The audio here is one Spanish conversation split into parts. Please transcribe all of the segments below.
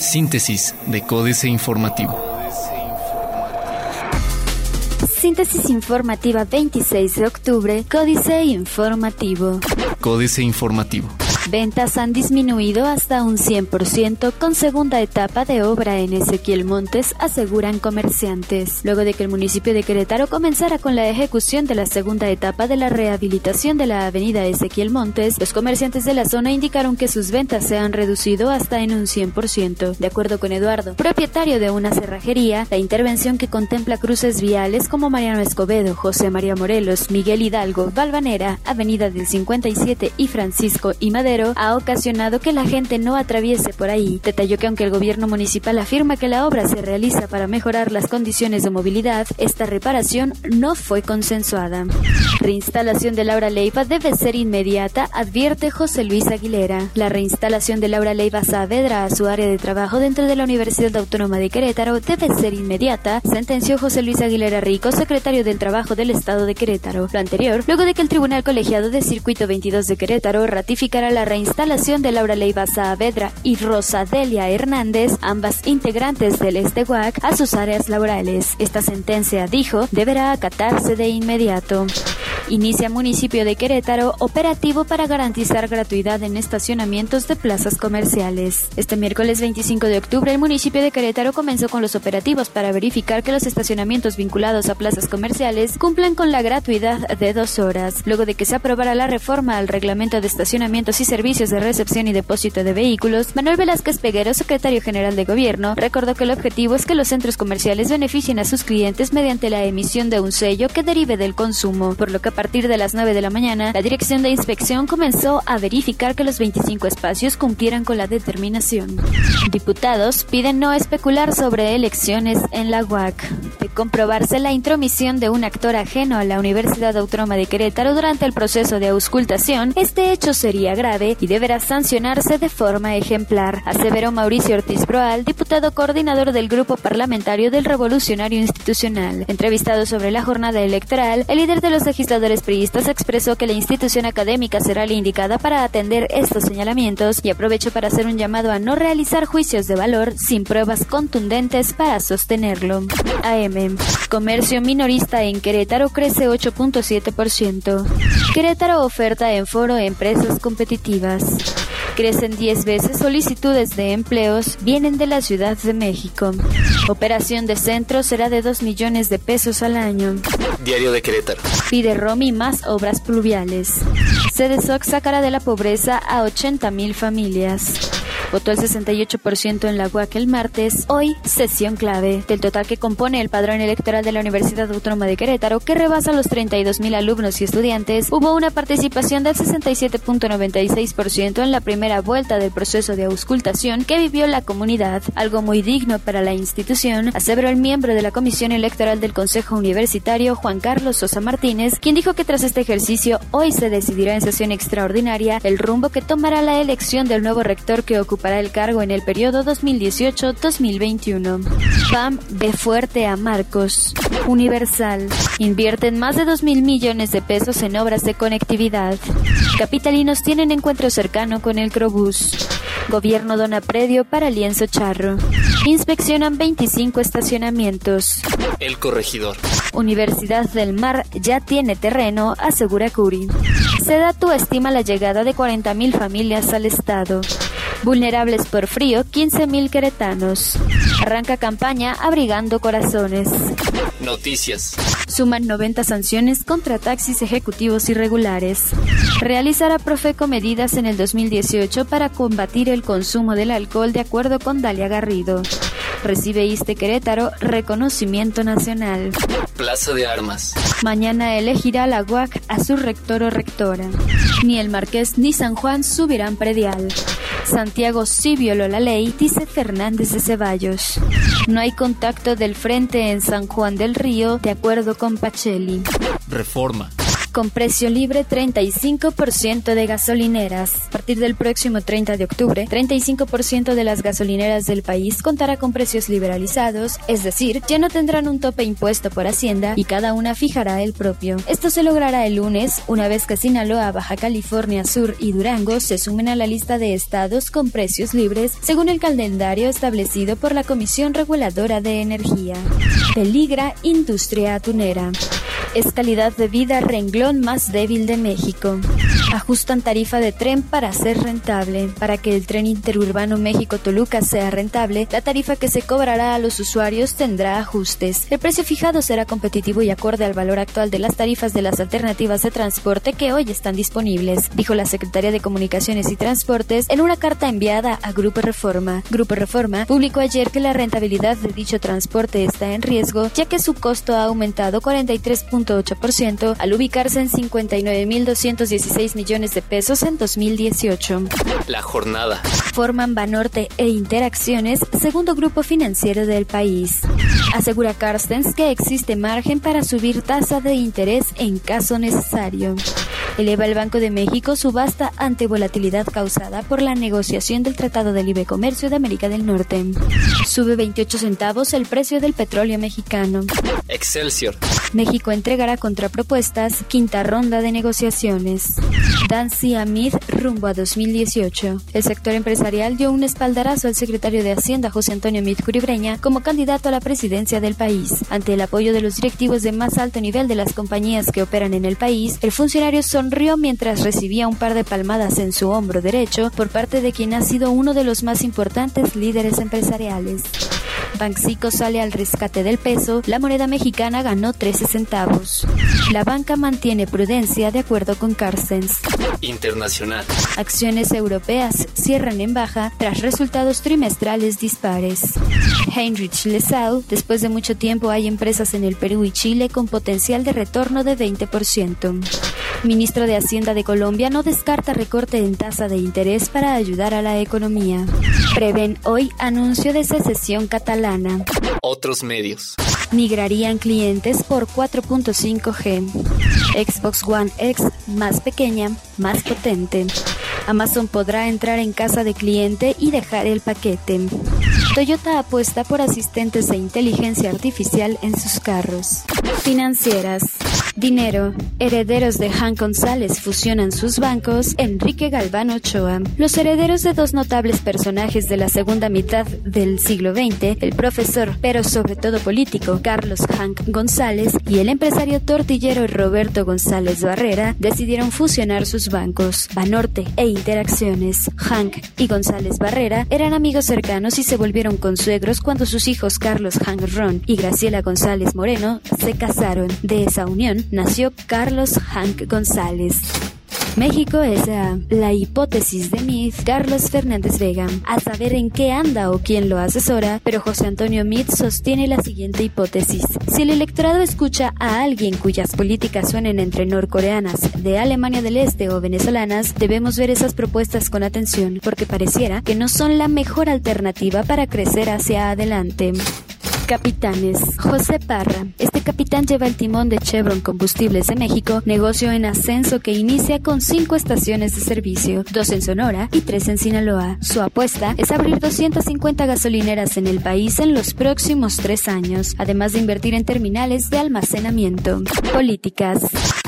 Síntesis de Códice Informativo. Síntesis informativa 26 de octubre, Códice Informativo. Códice Informativo. Ventas han disminuido hasta un 100% con segunda etapa de obra en Ezequiel Montes, aseguran comerciantes. Luego de que el municipio de Querétaro comenzara con la ejecución de la segunda etapa de la rehabilitación de la avenida Ezequiel Montes, los comerciantes de la zona indicaron que sus ventas se han reducido hasta en un 100%. De acuerdo con Eduardo, propietario de una cerrajería, la intervención que contempla cruces viales como Mariano Escobedo, José María Morelos, Miguel Hidalgo, Valvanera, Avenida del 57 y Francisco y Madero ha ocasionado que la gente no atraviese por ahí. Detalló que aunque el gobierno municipal afirma que la obra se realiza para mejorar las condiciones de movilidad, esta reparación no fue consensuada. Reinstalación de Laura Leiva debe ser inmediata, advierte José Luis Aguilera. La reinstalación de Laura Leiva Saavedra a su área de trabajo dentro de la Universidad Autónoma de Querétaro debe ser inmediata, sentenció José Luis Aguilera Rico, secretario del Trabajo del Estado de Querétaro. Lo anterior, luego de que el Tribunal Colegiado de Circuito 22 de Querétaro ratificara la reinstalación de Laura Leiva Saavedra y Rosadelia Hernández, ambas integrantes del ESTEGUAC, a sus áreas laborales. Esta sentencia, dijo, deberá acatarse de inmediato. Inicia municipio de Querétaro operativo para garantizar gratuidad en estacionamientos de plazas comerciales. Este miércoles 25 de octubre el municipio de Querétaro comenzó con los operativos para verificar que los estacionamientos vinculados a plazas comerciales cumplan con la gratuidad de dos horas. Luego de que se aprobara la reforma al reglamento de estacionamientos y servicios de recepción y depósito de vehículos, Manuel Velázquez Peguero, secretario general de gobierno, recordó que el objetivo es que los centros comerciales beneficien a sus clientes mediante la emisión de un sello que derive del consumo, por lo que partir de las 9 de la mañana, la Dirección de Inspección comenzó a verificar que los 25 espacios cumplieran con la determinación. Diputados piden no especular sobre elecciones en la UAC. De comprobarse la intromisión de un actor ajeno a la Universidad Autónoma de Querétaro durante el proceso de auscultación, este hecho sería grave y deberá sancionarse de forma ejemplar, aseveró Mauricio Ortiz Broal, diputado coordinador del Grupo Parlamentario del Revolucionario Institucional. Entrevistado sobre la jornada electoral, el líder de los legisladores priistas expresó que la institución académica será la indicada para atender estos señalamientos y aprovecho para hacer un llamado a no realizar juicios de valor sin pruebas contundentes para sostenerlo. AM. Comercio minorista en Querétaro crece 8.7%. Querétaro oferta en foro empresas competitivas. Crecen 10 veces solicitudes de empleos vienen de la Ciudad de México. Operación de centro será de 2 millones de pesos al año. Diario de Querétaro. Pide Romy más obras pluviales. CDSOC sacará de la pobreza a 80 mil familias. Votó el 68% en la UAC el martes. Hoy, sesión clave. Del total que compone el padrón electoral de la Universidad Autónoma de Querétaro, que rebasa los 32 mil alumnos y estudiantes, hubo una participación del 67.96% en la primera vuelta del proceso de auscultación que vivió la comunidad, algo muy digno para la institución, aseveró el miembro de la Comisión Electoral del Consejo Universitario, Juan Carlos Sosa Martínez, quien dijo que tras este ejercicio hoy se decidirá en sesión extraordinaria el rumbo que tomará la elección del nuevo rector que ocupa para el cargo en el periodo 2018-2021. PAM ve fuerte a Marcos. Universal. Invierten más de 2 mil millones de pesos en obras de conectividad. Capitalinos tienen encuentro cercano con el Crobús. Gobierno dona predio para lienzo charro. Inspeccionan 25 estacionamientos. El corregidor. Universidad del Mar ya tiene terreno, asegura Curi. Sedatu estima la llegada de 40.000 familias al estado. Vulnerables por frío, 15.000 queretanos. Arranca campaña abrigando corazones. Noticias. Suman 90 sanciones contra taxis ejecutivos irregulares. Realizará Profeco medidas en el 2018 para combatir el consumo del alcohol de acuerdo con Dalia Garrido. Recibe Iste Querétaro reconocimiento nacional. Plaza de Armas. Mañana elegirá la UAC a su rector o rectora. Ni el Marqués ni San Juan subirán predial. Santiago sí violó la ley, dice Fernández de Ceballos. No hay contacto del frente en San Juan del Río, de acuerdo con Pacelli. Reforma. Con precio libre 35% de gasolineras. A partir del próximo 30 de octubre, 35% de las gasolineras del país contará con precios liberalizados, es decir, ya no tendrán un tope impuesto por Hacienda y cada una fijará el propio. Esto se logrará el lunes, una vez que Sinaloa, Baja California Sur y Durango se sumen a la lista de estados con precios libres, según el calendario establecido por la Comisión Reguladora de Energía. Peligra industria atunera. Es calidad de vida renglón más débil de México. Ajustan tarifa de tren para ser rentable. Para que el tren interurbano México-Toluca sea rentable, la tarifa que se cobrará a los usuarios tendrá ajustes. El precio fijado será competitivo y acorde al valor actual de las tarifas de las alternativas de transporte que hoy están disponibles, dijo la Secretaría de Comunicaciones y Transportes en una carta enviada a Grupo Reforma. Grupo Reforma publicó ayer que la rentabilidad de dicho transporte está en riesgo, ya que su costo ha aumentado 43.8% al ubicarse en 59.216 millones de pesos en 2018. La jornada. Forman Banorte e Interacciones, segundo grupo financiero del país. Asegura Carstens que existe margen para subir tasa de interés en caso necesario. Eleva el Banco de México subasta ante volatilidad causada por la negociación del Tratado de Libre Comercio de América del Norte. Sube 28 centavos el precio del petróleo mexicano. Excelsior. México entregará contrapropuestas, quinta ronda de negociaciones. Dancy Amid rumbo a 2018. El sector empresarial dio un espaldarazo al secretario de Hacienda José Antonio Amid Curibreña como candidato a la presidencia del país. Ante el apoyo de los directivos de más alto nivel de las compañías que operan en el país, el funcionario sonrió mientras recibía un par de palmadas en su hombro derecho por parte de quien ha sido uno de los más importantes líderes empresariales. Banxico sale al rescate del peso, la moneda mexicana ganó 13 centavos. La banca mantiene prudencia de acuerdo con Carstens. Internacional. Acciones europeas cierran en baja tras resultados trimestrales dispares. Heinrich Lesau, después de mucho tiempo hay empresas en el Perú y Chile con potencial de retorno de 20%. Ministro de Hacienda de Colombia no descarta recorte en tasa de interés para ayudar a la economía. Prevén hoy anuncio de secesión catalana. Otros medios. Migrarían clientes por 4.5G. Xbox One X más pequeña, más potente. Amazon podrá entrar en casa de cliente y dejar el paquete. Toyota apuesta por asistentes de inteligencia artificial en sus carros. Financieras. Dinero. Herederos de Han González fusionan sus bancos. Enrique Galván Ochoa. Los herederos de dos notables personajes de la segunda mitad del siglo XX, el profesor, pero sobre todo político, Carlos Hank González y el empresario tortillero Roberto González Barrera, decidieron fusionar sus bancos, Banorte e Interacciones. Hank y González Barrera eran amigos cercanos y se volvieron consuegros cuando sus hijos Carlos Hank Ron y Graciela González Moreno se casaron. De esa unión nació Carlos Hank González. México S.A. La hipótesis de Meade, Carlos Fernández Vega. A saber en qué anda o quién lo asesora, pero José Antonio Meade sostiene la siguiente hipótesis. Si el electorado escucha a alguien cuyas políticas suenen entre norcoreanas, de Alemania del Este o venezolanas, debemos ver esas propuestas con atención, porque pareciera que no son la mejor alternativa para crecer hacia adelante. Capitanes. José Parra. Este capitán lleva el timón de Chevron Combustibles de México, negocio en ascenso que inicia con cinco estaciones de servicio, dos en Sonora y tres en Sinaloa. Su apuesta es abrir 250 gasolineras en el país en los próximos tres años, además de invertir en terminales de almacenamiento. Políticas.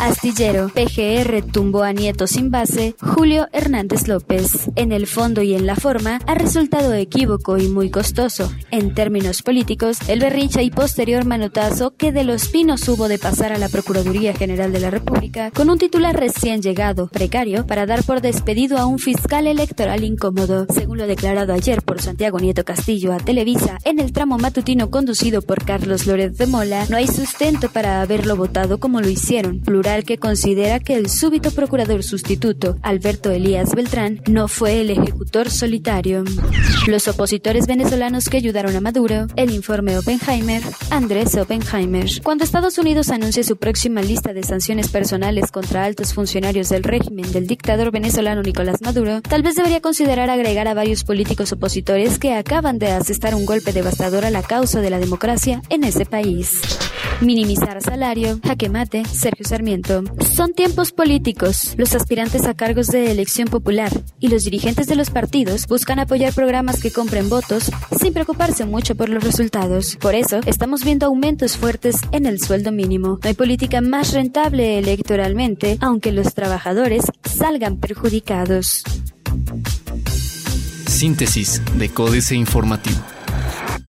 Astillero. PGR tumbó a Nieto sin base. Julio Hernández López. En el fondo y en la forma ha resultado equívoco y muy costoso. En términos políticos, el berrinche y posterior manotazo que de los pinos hubo de pasar a la Procuraduría General de la República con un titular recién llegado, precario, para dar por despedido a un fiscal electoral incómodo, según lo declarado ayer por Santiago Nieto Castillo a Televisa en el tramo matutino conducido por Carlos Loret de Mola, no hay sustento para haberlo votado como lo hicieron, plural que considera que el súbito procurador sustituto, Alberto Elías Beltrán, no fue el ejecutor solitario. Los opositores venezolanos que ayudaron a Maduro, el informe Oppenheimer, Andrés Oppenheimer. Cuando Estados Unidos anuncie su próxima lista de sanciones personales contra altos funcionarios del régimen del dictador venezolano Nicolás Maduro, tal vez debería considerar agregar a varios políticos opositores que acaban de asestar un golpe devastador a la causa de la democracia en ese país. Minimizar salario, jaque mate, Sergio Sarmiento. Son tiempos políticos. Los aspirantes a cargos de elección popular y los dirigentes de los partidos buscan apoyar programas que compren votos sin preocuparse mucho por los resultados. Por eso, estamos viendo aumentos fuertes en el sueldo mínimo. No hay política más rentable electoralmente, aunque los trabajadores salgan perjudicados. Síntesis de Códice Informativo.